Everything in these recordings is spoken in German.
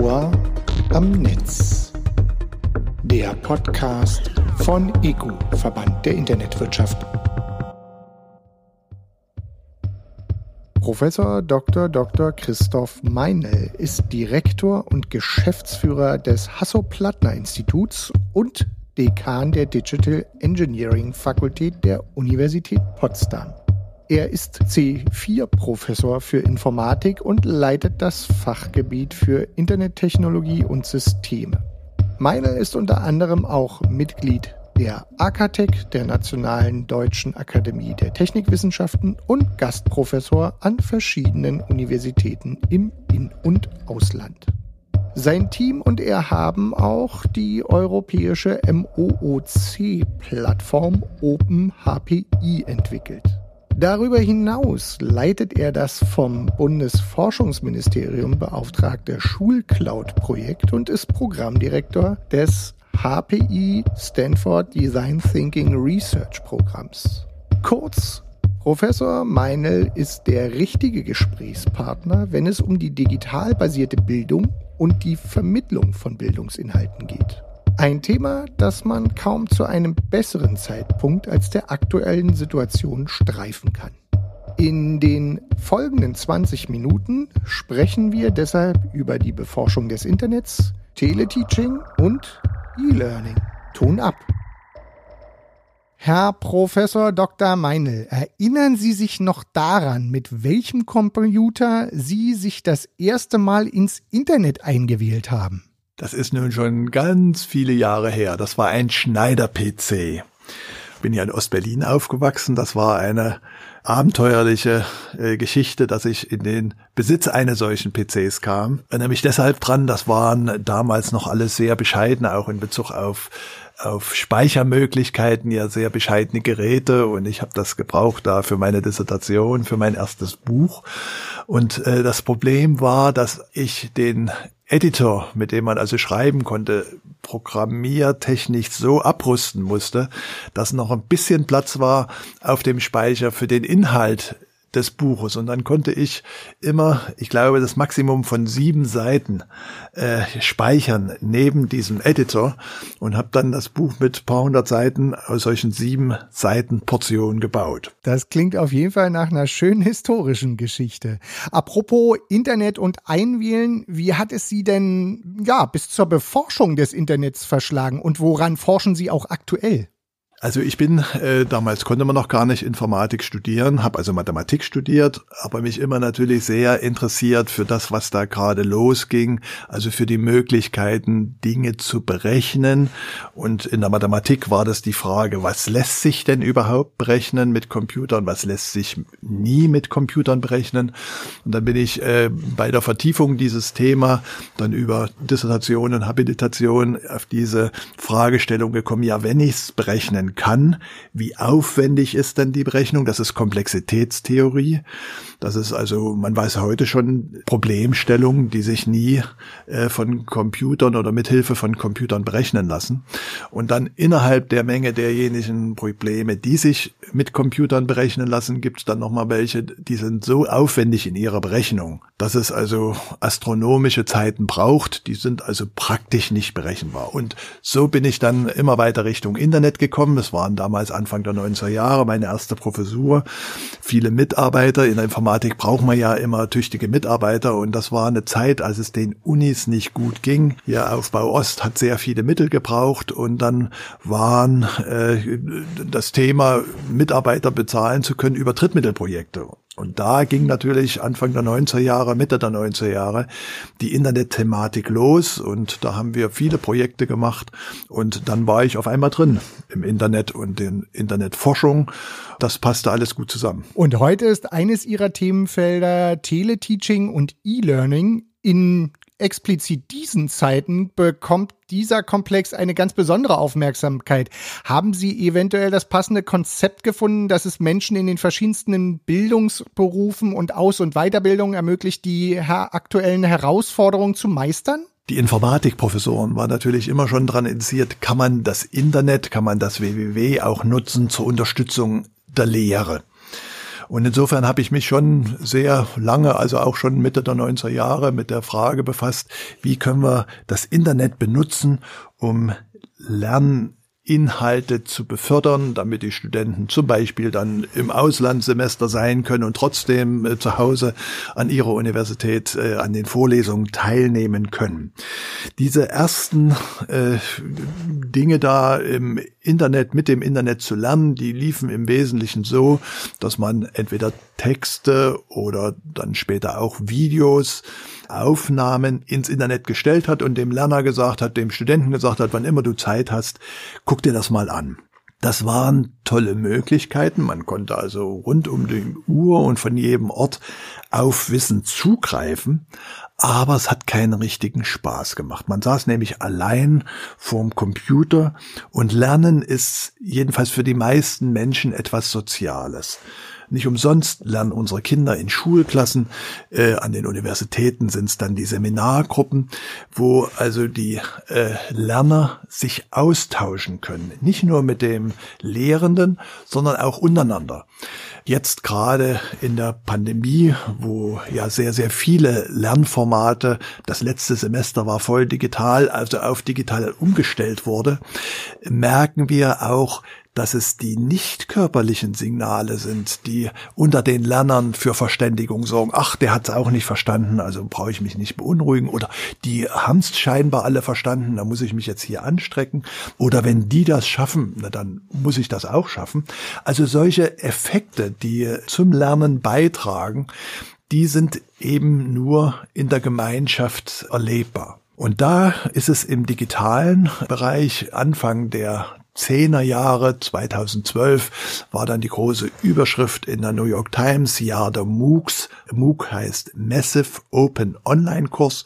Ohr am Netz. Der Podcast von EGU, Verband der Internetwirtschaft. Professor Dr. Dr. Christoph Meinl ist Direktor und Geschäftsführer des Hasso-Plattner-Instituts und Dekan der Digital Engineering Fakultät der Universität Potsdam. Er ist C4-Professor für Informatik und leitet das Fachgebiet für Internettechnologie und Systeme. Meiner ist unter anderem auch Mitglied der AKTEC, der Nationalen Deutschen Akademie der Technikwissenschaften und Gastprofessor an verschiedenen Universitäten im In- und Ausland. Sein Team und er haben auch die europäische MOOC-Plattform OpenHPI entwickelt. Darüber hinaus leitet er das vom Bundesforschungsministerium beauftragte Schulcloud-Projekt und ist Programmdirektor des HPI Stanford Design Thinking Research Programms. Kurz, Professor Meinl ist der richtige Gesprächspartner, wenn es um die digital basierte Bildung und die Vermittlung von Bildungsinhalten geht. Ein Thema, das man kaum zu einem besseren Zeitpunkt als der aktuellen Situation streifen kann. In den folgenden 20 Minuten sprechen wir deshalb über die Beforschung des Internets, Teleteaching und E-Learning. Ton ab. Herr Professor Dr. Meinl, erinnern Sie sich noch daran, mit welchem Computer Sie sich das erste Mal ins Internet eingewählt haben? Das ist nun schon ganz viele Jahre her. Das war ein Schneider-PC. Bin ja in Ostberlin aufgewachsen. Das war eine abenteuerliche äh, Geschichte, dass ich in den Besitz eines solchen PCs kam. Mich deshalb dran, das waren damals noch alles sehr bescheiden, auch in Bezug auf auf Speichermöglichkeiten ja sehr bescheidene Geräte und ich habe das gebraucht da für meine Dissertation, für mein erstes Buch. Und äh, das Problem war, dass ich den Editor, mit dem man also schreiben konnte, programmiertechnisch so abrüsten musste, dass noch ein bisschen Platz war auf dem Speicher für den Inhalt des Buches. Und dann konnte ich immer, ich glaube, das Maximum von sieben Seiten äh, speichern neben diesem Editor und habe dann das Buch mit paar hundert Seiten aus solchen sieben Seiten Portionen gebaut. Das klingt auf jeden Fall nach einer schönen historischen Geschichte. Apropos Internet und Einwählen, wie hat es Sie denn ja bis zur Beforschung des Internets verschlagen und woran forschen Sie auch aktuell? Also ich bin, äh, damals konnte man noch gar nicht Informatik studieren, habe also Mathematik studiert, aber mich immer natürlich sehr interessiert für das, was da gerade losging, also für die Möglichkeiten, Dinge zu berechnen. Und in der Mathematik war das die Frage, was lässt sich denn überhaupt berechnen mit Computern, was lässt sich nie mit Computern berechnen. Und dann bin ich äh, bei der Vertiefung dieses Thema dann über Dissertation und Habilitation auf diese Fragestellung gekommen, ja, wenn ich es berechnen kann. Wie aufwendig ist denn die Berechnung? Das ist Komplexitätstheorie. Das ist also, man weiß heute schon Problemstellungen, die sich nie äh, von Computern oder mithilfe von Computern berechnen lassen. Und dann innerhalb der Menge derjenigen Probleme, die sich mit Computern berechnen lassen, gibt es dann nochmal welche, die sind so aufwendig in ihrer Berechnung, dass es also astronomische Zeiten braucht. Die sind also praktisch nicht berechenbar. Und so bin ich dann immer weiter Richtung Internet gekommen. Das waren damals Anfang der 90er Jahre meine erste Professur. Viele Mitarbeiter. In der Informatik braucht man ja immer tüchtige Mitarbeiter. Und das war eine Zeit, als es den Unis nicht gut ging. Ja, Aufbau Ost hat sehr viele Mittel gebraucht. Und dann waren äh, das Thema, Mitarbeiter bezahlen zu können über Drittmittelprojekte. Und da ging natürlich Anfang der 90er Jahre, Mitte der 90er Jahre die Internetthematik los und da haben wir viele Projekte gemacht und dann war ich auf einmal drin im Internet und in Internetforschung. Das passte alles gut zusammen. Und heute ist eines Ihrer Themenfelder Teleteaching und E-Learning in explizit diesen Zeiten bekommt dieser Komplex eine ganz besondere Aufmerksamkeit. Haben Sie eventuell das passende Konzept gefunden, dass es Menschen in den verschiedensten Bildungsberufen und Aus- und Weiterbildung ermöglicht, die aktuellen Herausforderungen zu meistern? Die Informatikprofessoren waren natürlich immer schon daran interessiert, kann man das Internet, kann man das WWW auch nutzen zur Unterstützung der Lehre. Und insofern habe ich mich schon sehr lange, also auch schon Mitte der 90er Jahre mit der Frage befasst, wie können wir das Internet benutzen, um Lernen Inhalte zu befördern, damit die Studenten zum Beispiel dann im Auslandssemester sein können und trotzdem äh, zu Hause an ihrer Universität äh, an den Vorlesungen teilnehmen können. Diese ersten äh, Dinge da im Internet, mit dem Internet zu lernen, die liefen im Wesentlichen so, dass man entweder Texte oder dann später auch Videos Aufnahmen ins Internet gestellt hat und dem Lerner gesagt hat, dem Studenten gesagt hat, wann immer du Zeit hast, guck dir das mal an. Das waren tolle Möglichkeiten. Man konnte also rund um die Uhr und von jedem Ort auf Wissen zugreifen. Aber es hat keinen richtigen Spaß gemacht. Man saß nämlich allein vorm Computer und Lernen ist jedenfalls für die meisten Menschen etwas Soziales. Nicht umsonst lernen unsere Kinder in Schulklassen, äh, an den Universitäten sind es dann die Seminargruppen, wo also die äh, Lerner sich austauschen können. Nicht nur mit dem Lehrenden, sondern auch untereinander. Jetzt gerade in der Pandemie, wo ja sehr, sehr viele Lernformate, das letzte Semester war voll digital, also auf digital umgestellt wurde, merken wir auch, dass es die nicht körperlichen Signale sind, die unter den Lernern für Verständigung sorgen. Ach, der hat es auch nicht verstanden, also brauche ich mich nicht beunruhigen. Oder die haben es scheinbar alle verstanden, da muss ich mich jetzt hier anstrecken. Oder wenn die das schaffen, na, dann muss ich das auch schaffen. Also solche Effekte, die zum Lernen beitragen, die sind eben nur in der Gemeinschaft erlebbar. Und da ist es im digitalen Bereich Anfang der Zehnerjahre, 2012 war dann die große Überschrift in der New York Times, Jahr der MOOCs. MOOC heißt Massive Open Online Kurs.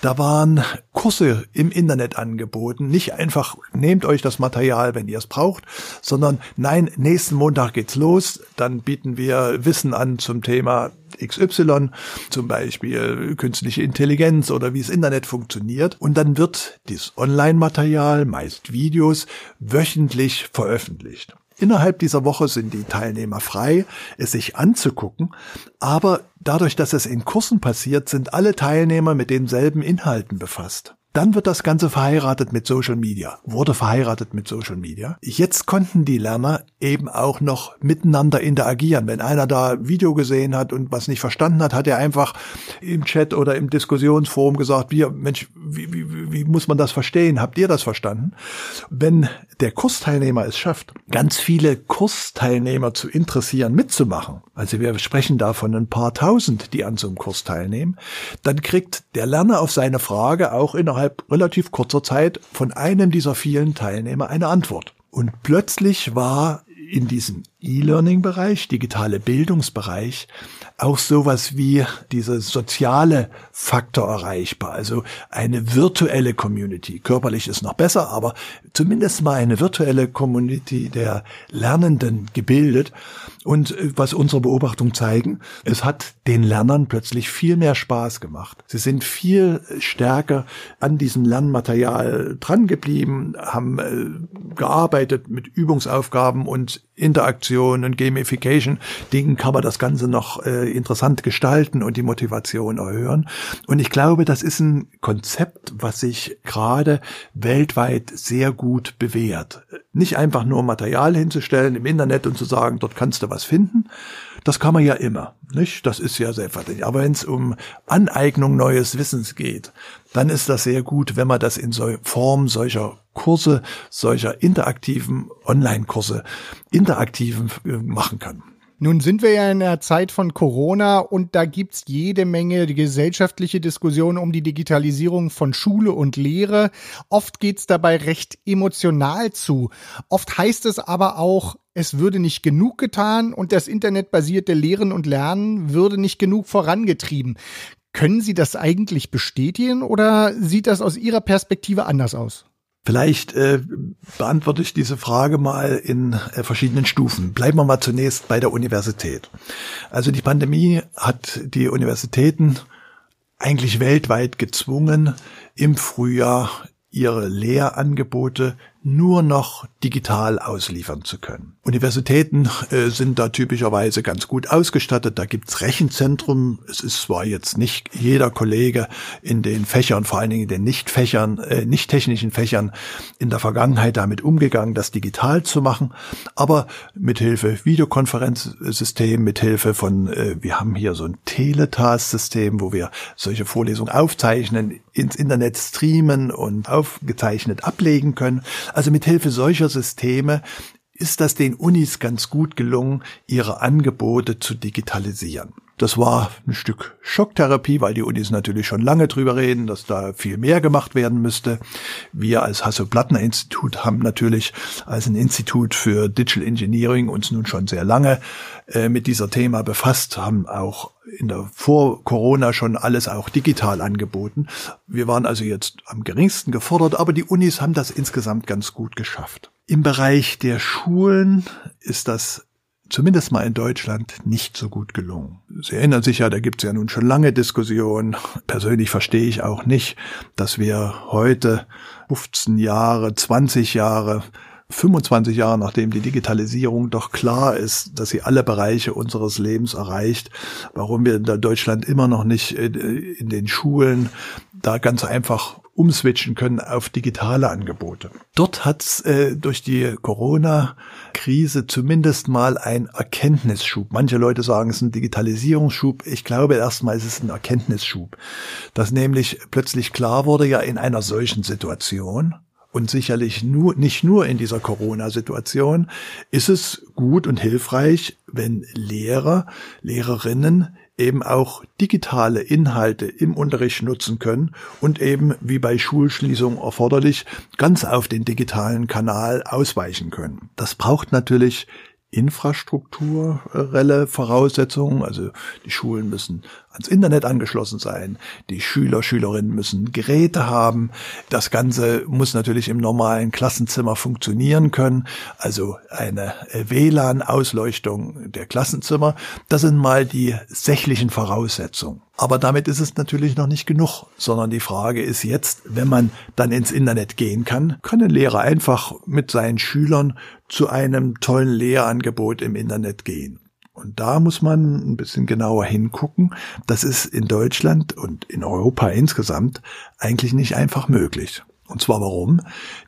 Da waren Kurse im Internet angeboten. Nicht einfach, nehmt euch das Material, wenn ihr es braucht, sondern nein, nächsten Montag geht's los. Dann bieten wir Wissen an zum Thema XY, zum Beispiel künstliche Intelligenz oder wie das Internet funktioniert. Und dann wird dieses Online-Material, meist Videos, wöchentlich veröffentlicht. Innerhalb dieser Woche sind die Teilnehmer frei, es sich anzugucken, aber dadurch, dass es in Kursen passiert, sind alle Teilnehmer mit denselben Inhalten befasst. Dann wird das Ganze verheiratet mit Social Media, wurde verheiratet mit Social Media. Jetzt konnten die Lerner eben auch noch miteinander interagieren. Wenn einer da Video gesehen hat und was nicht verstanden hat, hat er einfach im Chat oder im Diskussionsforum gesagt, wie, Mensch, wie, wie, wie muss man das verstehen? Habt ihr das verstanden? Wenn der Kursteilnehmer es schafft, ganz viele Kursteilnehmer zu interessieren, mitzumachen, also wir sprechen da von ein paar tausend, die an so einem Kurs teilnehmen, dann kriegt der Lerner auf seine Frage auch innerhalb relativ kurzer Zeit von einem dieser vielen Teilnehmer eine Antwort. Und plötzlich war in diesem E-Learning-Bereich, digitale Bildungsbereich, auch sowas wie dieser soziale Faktor erreichbar, also eine virtuelle Community. Körperlich ist noch besser, aber zumindest mal eine virtuelle Community der Lernenden gebildet. Und äh, was unsere Beobachtungen zeigen, es hat den Lernern plötzlich viel mehr Spaß gemacht. Sie sind viel stärker an diesem Lernmaterial dran geblieben, haben äh, gearbeitet mit Übungsaufgaben und Interaktion und Gamification Dingen kann man das Ganze noch äh, interessant gestalten und die Motivation erhöhen. Und ich glaube, das ist ein Konzept, was sich gerade weltweit sehr gut bewährt. Nicht einfach nur Material hinzustellen im Internet und zu sagen, dort kannst du was finden. Das kann man ja immer, nicht? Das ist ja selbstverständlich. Aber wenn es um Aneignung neues Wissens geht, dann ist das sehr gut, wenn man das in so Form solcher Kurse, solcher interaktiven Online-Kurse, interaktiven äh, machen kann. Nun sind wir ja in der Zeit von Corona und da gibt's jede Menge gesellschaftliche Diskussionen um die Digitalisierung von Schule und Lehre. Oft geht's dabei recht emotional zu. Oft heißt es aber auch, es würde nicht genug getan und das internetbasierte Lehren und Lernen würde nicht genug vorangetrieben. Können Sie das eigentlich bestätigen oder sieht das aus Ihrer Perspektive anders aus? Vielleicht äh, beantworte ich diese Frage mal in äh, verschiedenen Stufen. Bleiben wir mal zunächst bei der Universität. Also die Pandemie hat die Universitäten eigentlich weltweit gezwungen, im Frühjahr ihre Lehrangebote nur noch digital ausliefern zu können. Universitäten äh, sind da typischerweise ganz gut ausgestattet. Da gibt's Rechenzentrum. Es ist zwar jetzt nicht jeder Kollege in den Fächern, vor allen Dingen in den Nicht-Fächern, äh, nicht technischen Fächern in der Vergangenheit damit umgegangen, das digital zu machen. Aber mithilfe Videokonferenzsystem, mithilfe von, äh, wir haben hier so ein Teletask-System, wo wir solche Vorlesungen aufzeichnen, ins Internet streamen und aufgezeichnet ablegen können. Also mit Hilfe solcher Systeme ist das den Unis ganz gut gelungen, ihre Angebote zu digitalisieren. Das war ein Stück Schocktherapie, weil die Unis natürlich schon lange drüber reden, dass da viel mehr gemacht werden müsste. Wir als Hasso-Plattner-Institut haben natürlich als ein Institut für Digital Engineering uns nun schon sehr lange äh, mit dieser Thema befasst, haben auch in der vor Corona schon alles auch digital angeboten. Wir waren also jetzt am geringsten gefordert, aber die Unis haben das insgesamt ganz gut geschafft. Im Bereich der Schulen ist das zumindest mal in Deutschland nicht so gut gelungen. Sie erinnern sich ja, da gibt es ja nun schon lange Diskussionen. Persönlich verstehe ich auch nicht, dass wir heute 15 Jahre, 20 Jahre 25 Jahre nachdem die Digitalisierung doch klar ist, dass sie alle Bereiche unseres Lebens erreicht, warum wir in Deutschland immer noch nicht in den Schulen da ganz einfach umswitchen können auf digitale Angebote. Dort hat es äh, durch die Corona-Krise zumindest mal ein Erkenntnisschub. Manche Leute sagen, es ist ein Digitalisierungsschub. Ich glaube erstmal ist es ein Erkenntnisschub, dass nämlich plötzlich klar wurde, ja in einer solchen Situation, und sicherlich nur, nicht nur in dieser Corona-Situation, ist es gut und hilfreich, wenn Lehrer, Lehrerinnen eben auch digitale Inhalte im Unterricht nutzen können und eben wie bei Schulschließung erforderlich ganz auf den digitalen Kanal ausweichen können. Das braucht natürlich infrastrukturelle Voraussetzungen. Also die Schulen müssen ans Internet angeschlossen sein. Die Schüler, Schülerinnen müssen Geräte haben. Das Ganze muss natürlich im normalen Klassenzimmer funktionieren können. Also eine WLAN-Ausleuchtung der Klassenzimmer. Das sind mal die sächlichen Voraussetzungen. Aber damit ist es natürlich noch nicht genug, sondern die Frage ist jetzt, wenn man dann ins Internet gehen kann, können Lehrer einfach mit seinen Schülern zu einem tollen Lehrangebot im Internet gehen. Und da muss man ein bisschen genauer hingucken. Das ist in Deutschland und in Europa insgesamt eigentlich nicht einfach möglich. Und zwar warum?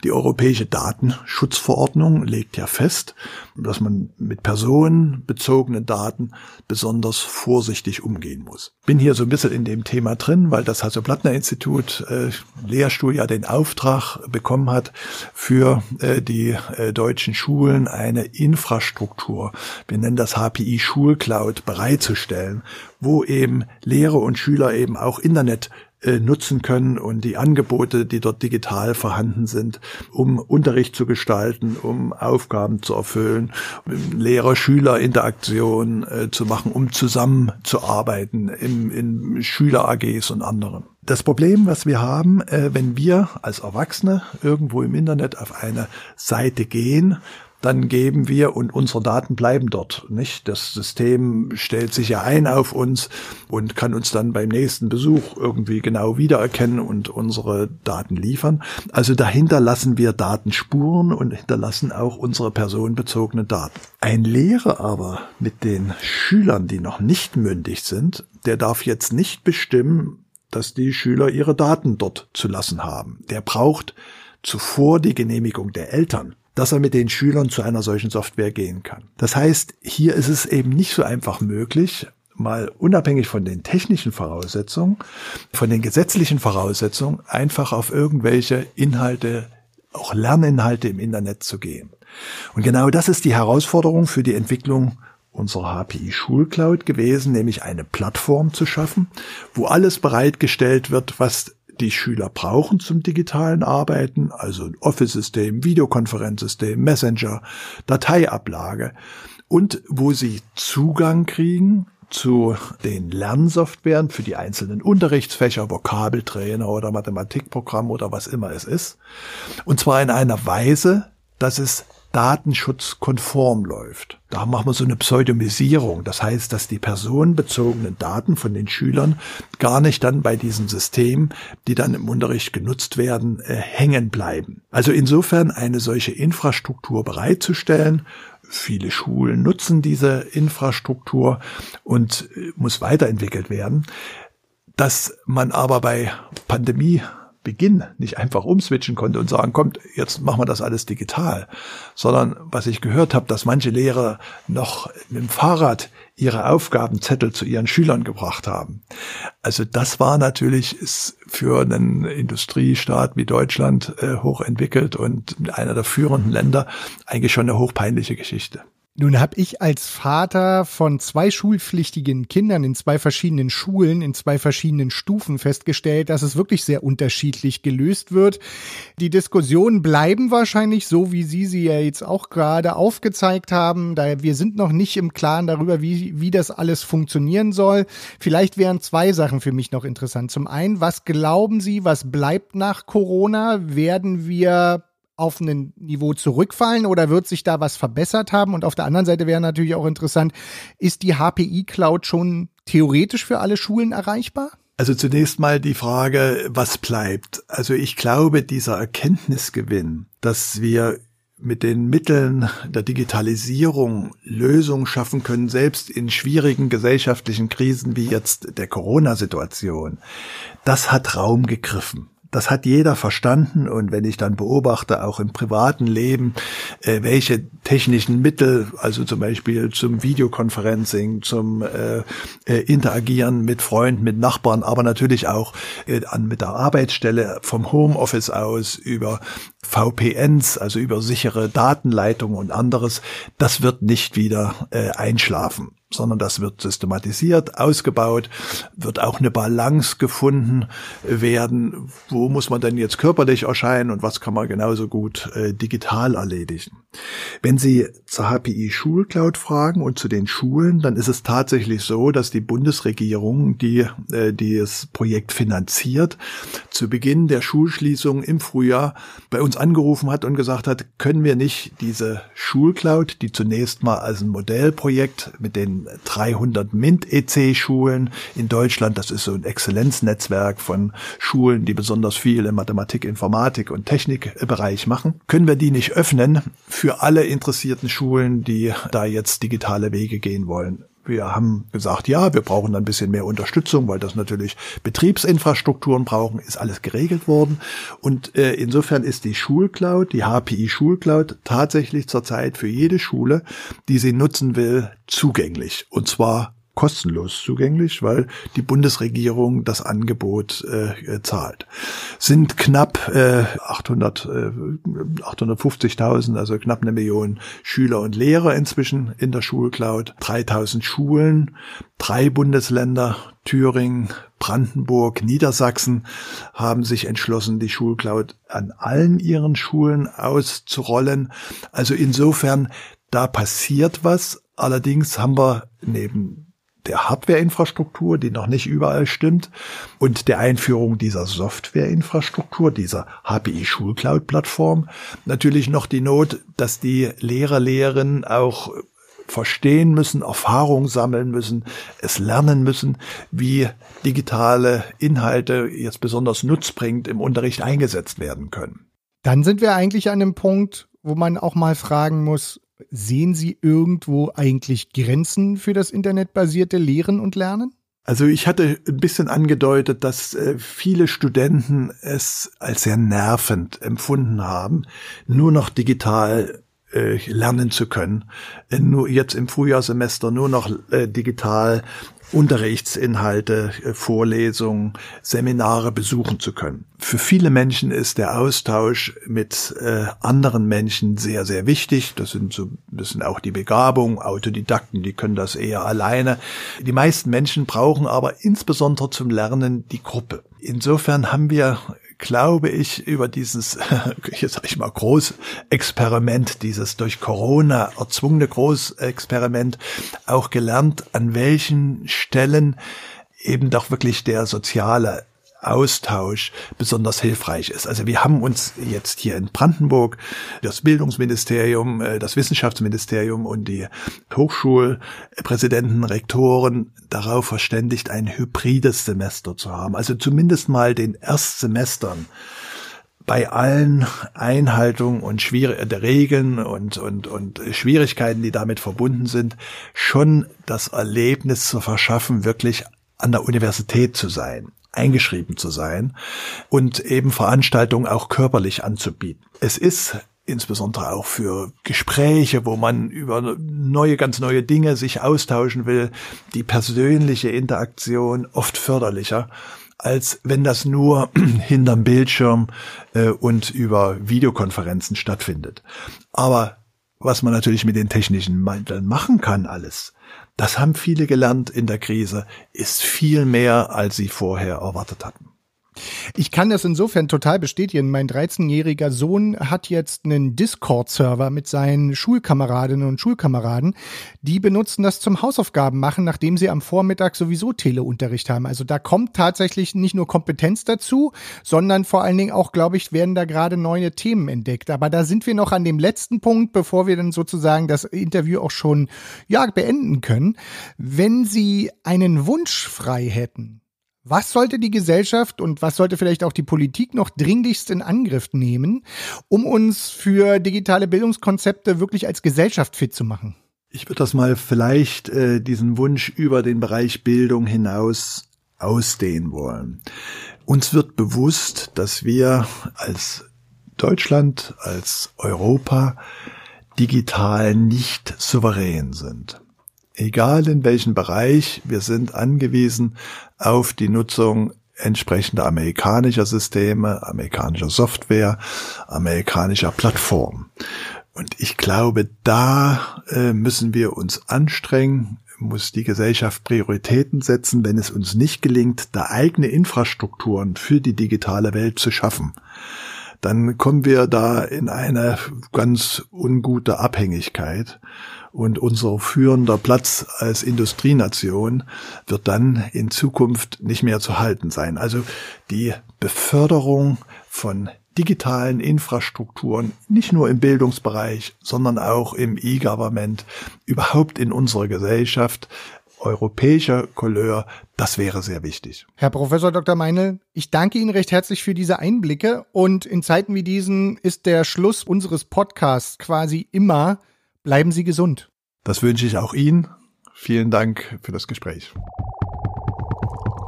Die Europäische Datenschutzverordnung legt ja fest, dass man mit personenbezogenen Daten besonders vorsichtig umgehen muss. Bin hier so ein bisschen in dem Thema drin, weil das Hasso-Plattner-Institut äh, Lehrstuhl ja den Auftrag bekommen hat, für äh, die äh, deutschen Schulen eine Infrastruktur, wir nennen das HPI Schulcloud, bereitzustellen, wo eben Lehrer und Schüler eben auch Internet äh, nutzen können und die Angebote, die dort digital vorhanden sind, um Unterricht zu gestalten, um Aufgaben zu erfüllen, Lehrer-Schüler-Interaktion äh, zu machen, um zusammenzuarbeiten im, in Schüler-AGs und anderen. Das Problem, was wir haben, äh, wenn wir als Erwachsene irgendwo im Internet auf eine Seite gehen, dann geben wir und unsere Daten bleiben dort, nicht? Das System stellt sich ja ein auf uns und kann uns dann beim nächsten Besuch irgendwie genau wiedererkennen und unsere Daten liefern. Also dahinter lassen wir Datenspuren und hinterlassen auch unsere personenbezogenen Daten. Ein Lehrer aber mit den Schülern, die noch nicht mündig sind, der darf jetzt nicht bestimmen, dass die Schüler ihre Daten dort zu lassen haben. Der braucht zuvor die Genehmigung der Eltern dass er mit den Schülern zu einer solchen Software gehen kann. Das heißt, hier ist es eben nicht so einfach möglich, mal unabhängig von den technischen Voraussetzungen, von den gesetzlichen Voraussetzungen, einfach auf irgendwelche Inhalte, auch Lerninhalte im Internet zu gehen. Und genau das ist die Herausforderung für die Entwicklung unserer HPI Schulcloud gewesen, nämlich eine Plattform zu schaffen, wo alles bereitgestellt wird, was die Schüler brauchen zum digitalen Arbeiten, also ein Office-System, Videokonferenzsystem, Messenger, Dateiablage und wo sie Zugang kriegen zu den Lernsoftwaren für die einzelnen Unterrichtsfächer, Vokabeltrainer oder Mathematikprogramm oder was immer es ist. Und zwar in einer Weise, dass es datenschutzkonform läuft. Da machen wir so eine Pseudomisierung. Das heißt, dass die personenbezogenen Daten von den Schülern gar nicht dann bei diesem System, die dann im Unterricht genutzt werden, äh, hängen bleiben. Also insofern eine solche Infrastruktur bereitzustellen. Viele Schulen nutzen diese Infrastruktur und äh, muss weiterentwickelt werden. Dass man aber bei Pandemie Beginn nicht einfach umswitchen konnte und sagen, kommt, jetzt machen wir das alles digital, sondern was ich gehört habe, dass manche Lehrer noch mit dem Fahrrad ihre Aufgabenzettel zu ihren Schülern gebracht haben. Also das war natürlich für einen Industriestaat wie Deutschland äh, hochentwickelt und einer der führenden Länder eigentlich schon eine hochpeinliche Geschichte. Nun habe ich als Vater von zwei schulpflichtigen Kindern in zwei verschiedenen Schulen, in zwei verschiedenen Stufen festgestellt, dass es wirklich sehr unterschiedlich gelöst wird. Die Diskussionen bleiben wahrscheinlich so, wie Sie sie ja jetzt auch gerade aufgezeigt haben. Da wir sind noch nicht im Klaren darüber, wie, wie das alles funktionieren soll. Vielleicht wären zwei Sachen für mich noch interessant. Zum einen, was glauben Sie, was bleibt nach Corona? Werden wir auf ein Niveau zurückfallen oder wird sich da was verbessert haben? Und auf der anderen Seite wäre natürlich auch interessant, ist die HPI Cloud schon theoretisch für alle Schulen erreichbar? Also zunächst mal die Frage, was bleibt? Also ich glaube, dieser Erkenntnisgewinn, dass wir mit den Mitteln der Digitalisierung Lösungen schaffen können, selbst in schwierigen gesellschaftlichen Krisen wie jetzt der Corona-Situation, das hat Raum gegriffen das hat jeder verstanden. Und wenn ich dann beobachte, auch im privaten Leben, äh, welche technischen Mittel, also zum Beispiel zum Videoconferencing, zum äh, äh, Interagieren mit Freunden, mit Nachbarn, aber natürlich auch äh, an mit der Arbeitsstelle vom Homeoffice aus über VPNs, also über sichere Datenleitungen und anderes, das wird nicht wieder äh, einschlafen sondern das wird systematisiert, ausgebaut, wird auch eine Balance gefunden werden, wo muss man denn jetzt körperlich erscheinen und was kann man genauso gut äh, digital erledigen. Wenn Sie zur HPI Schulcloud fragen und zu den Schulen, dann ist es tatsächlich so, dass die Bundesregierung, die, äh, die das Projekt finanziert, zu Beginn der Schulschließung im Frühjahr bei uns angerufen hat und gesagt hat, können wir nicht diese Schulcloud, die zunächst mal als ein Modellprojekt mit den 300 MINT-EC-Schulen in Deutschland. Das ist so ein Exzellenznetzwerk von Schulen, die besonders viel im Mathematik, Informatik und Technikbereich machen. Können wir die nicht öffnen für alle interessierten Schulen, die da jetzt digitale Wege gehen wollen? Wir haben gesagt, ja, wir brauchen ein bisschen mehr Unterstützung, weil das natürlich Betriebsinfrastrukturen brauchen, ist alles geregelt worden. Und äh, insofern ist die Schulcloud, die HPI Schulcloud tatsächlich zurzeit für jede Schule, die sie nutzen will, zugänglich. Und zwar kostenlos zugänglich, weil die Bundesregierung das Angebot äh, zahlt. Sind knapp äh, 800, äh, 850.000, also knapp eine Million Schüler und Lehrer inzwischen in der Schulcloud, 3000 Schulen, drei Bundesländer, Thüringen, Brandenburg, Niedersachsen haben sich entschlossen, die Schulcloud an allen ihren Schulen auszurollen. Also insofern, da passiert was. Allerdings haben wir neben der Hardwareinfrastruktur, die noch nicht überall stimmt, und der Einführung dieser Softwareinfrastruktur, dieser HPI Schulcloud Plattform, natürlich noch die Not, dass die Lehrer, Lehrerinnen auch verstehen müssen, Erfahrung sammeln müssen, es lernen müssen, wie digitale Inhalte jetzt besonders nutzbringend im Unterricht eingesetzt werden können. Dann sind wir eigentlich an einem Punkt, wo man auch mal fragen muss, Sehen Sie irgendwo eigentlich Grenzen für das internetbasierte Lehren und Lernen? Also ich hatte ein bisschen angedeutet, dass äh, viele Studenten es als sehr nervend empfunden haben, nur noch digital äh, lernen zu können. Äh, nur jetzt im Frühjahrssemester nur noch digital Unterrichtsinhalte, äh, Vorlesungen, Seminare besuchen zu können. Für viele Menschen ist der Austausch mit äh, anderen Menschen sehr, sehr wichtig. Das sind so, das sind auch die Begabungen, Autodidakten, die können das eher alleine. Die meisten Menschen brauchen aber insbesondere zum Lernen die Gruppe. Insofern haben wir glaube ich, über dieses, jetzt sag ich mal, Großexperiment, dieses durch Corona erzwungene Großexperiment auch gelernt, an welchen Stellen eben doch wirklich der soziale Austausch besonders hilfreich ist. Also wir haben uns jetzt hier in Brandenburg das Bildungsministerium, äh, das Wissenschaftsministerium und die Hochschulpräsidenten, Rektoren darauf verständigt, ein hybrides Semester zu haben. Also zumindest mal den Erstsemestern bei allen Einhaltungen und Schwier der Regeln und, und, und Schwierigkeiten, die damit verbunden sind, schon das Erlebnis zu verschaffen, wirklich an der Universität zu sein, eingeschrieben zu sein und eben Veranstaltungen auch körperlich anzubieten. Es ist insbesondere auch für Gespräche, wo man über neue, ganz neue Dinge sich austauschen will, die persönliche Interaktion oft förderlicher als wenn das nur hinterm Bildschirm äh, und über Videokonferenzen stattfindet. Aber was man natürlich mit den technischen Mitteln machen kann, alles, das haben viele gelernt in der Krise, ist viel mehr, als sie vorher erwartet hatten. Ich kann das insofern total bestätigen. Mein 13-jähriger Sohn hat jetzt einen Discord-Server mit seinen Schulkameradinnen und Schulkameraden. Die benutzen das zum Hausaufgaben machen, nachdem sie am Vormittag sowieso Teleunterricht haben. Also da kommt tatsächlich nicht nur Kompetenz dazu, sondern vor allen Dingen auch, glaube ich, werden da gerade neue Themen entdeckt. Aber da sind wir noch an dem letzten Punkt, bevor wir dann sozusagen das Interview auch schon, ja, beenden können. Wenn Sie einen Wunsch frei hätten, was sollte die Gesellschaft und was sollte vielleicht auch die Politik noch dringlichst in Angriff nehmen, um uns für digitale Bildungskonzepte wirklich als Gesellschaft fit zu machen? Ich würde das mal vielleicht äh, diesen Wunsch über den Bereich Bildung hinaus ausdehnen wollen. Uns wird bewusst, dass wir als Deutschland, als Europa digital nicht souverän sind egal in welchem Bereich, wir sind angewiesen auf die Nutzung entsprechender amerikanischer Systeme, amerikanischer Software, amerikanischer Plattformen. Und ich glaube, da äh, müssen wir uns anstrengen, muss die Gesellschaft Prioritäten setzen, wenn es uns nicht gelingt, da eigene Infrastrukturen für die digitale Welt zu schaffen. Dann kommen wir da in eine ganz ungute Abhängigkeit und unser führender Platz als Industrienation wird dann in Zukunft nicht mehr zu halten sein. Also die Beförderung von digitalen Infrastrukturen, nicht nur im Bildungsbereich, sondern auch im E-Government, überhaupt in unserer Gesellschaft, europäischer Couleur, das wäre sehr wichtig. Herr Professor Dr. Meinl, ich danke Ihnen recht herzlich für diese Einblicke und in Zeiten wie diesen ist der Schluss unseres Podcasts quasi immer Bleiben Sie gesund. Das wünsche ich auch Ihnen. Vielen Dank für das Gespräch.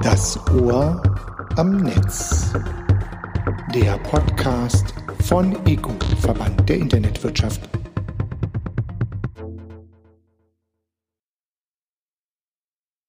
Das Ohr am Netz. Der Podcast von EGU, Verband der Internetwirtschaft.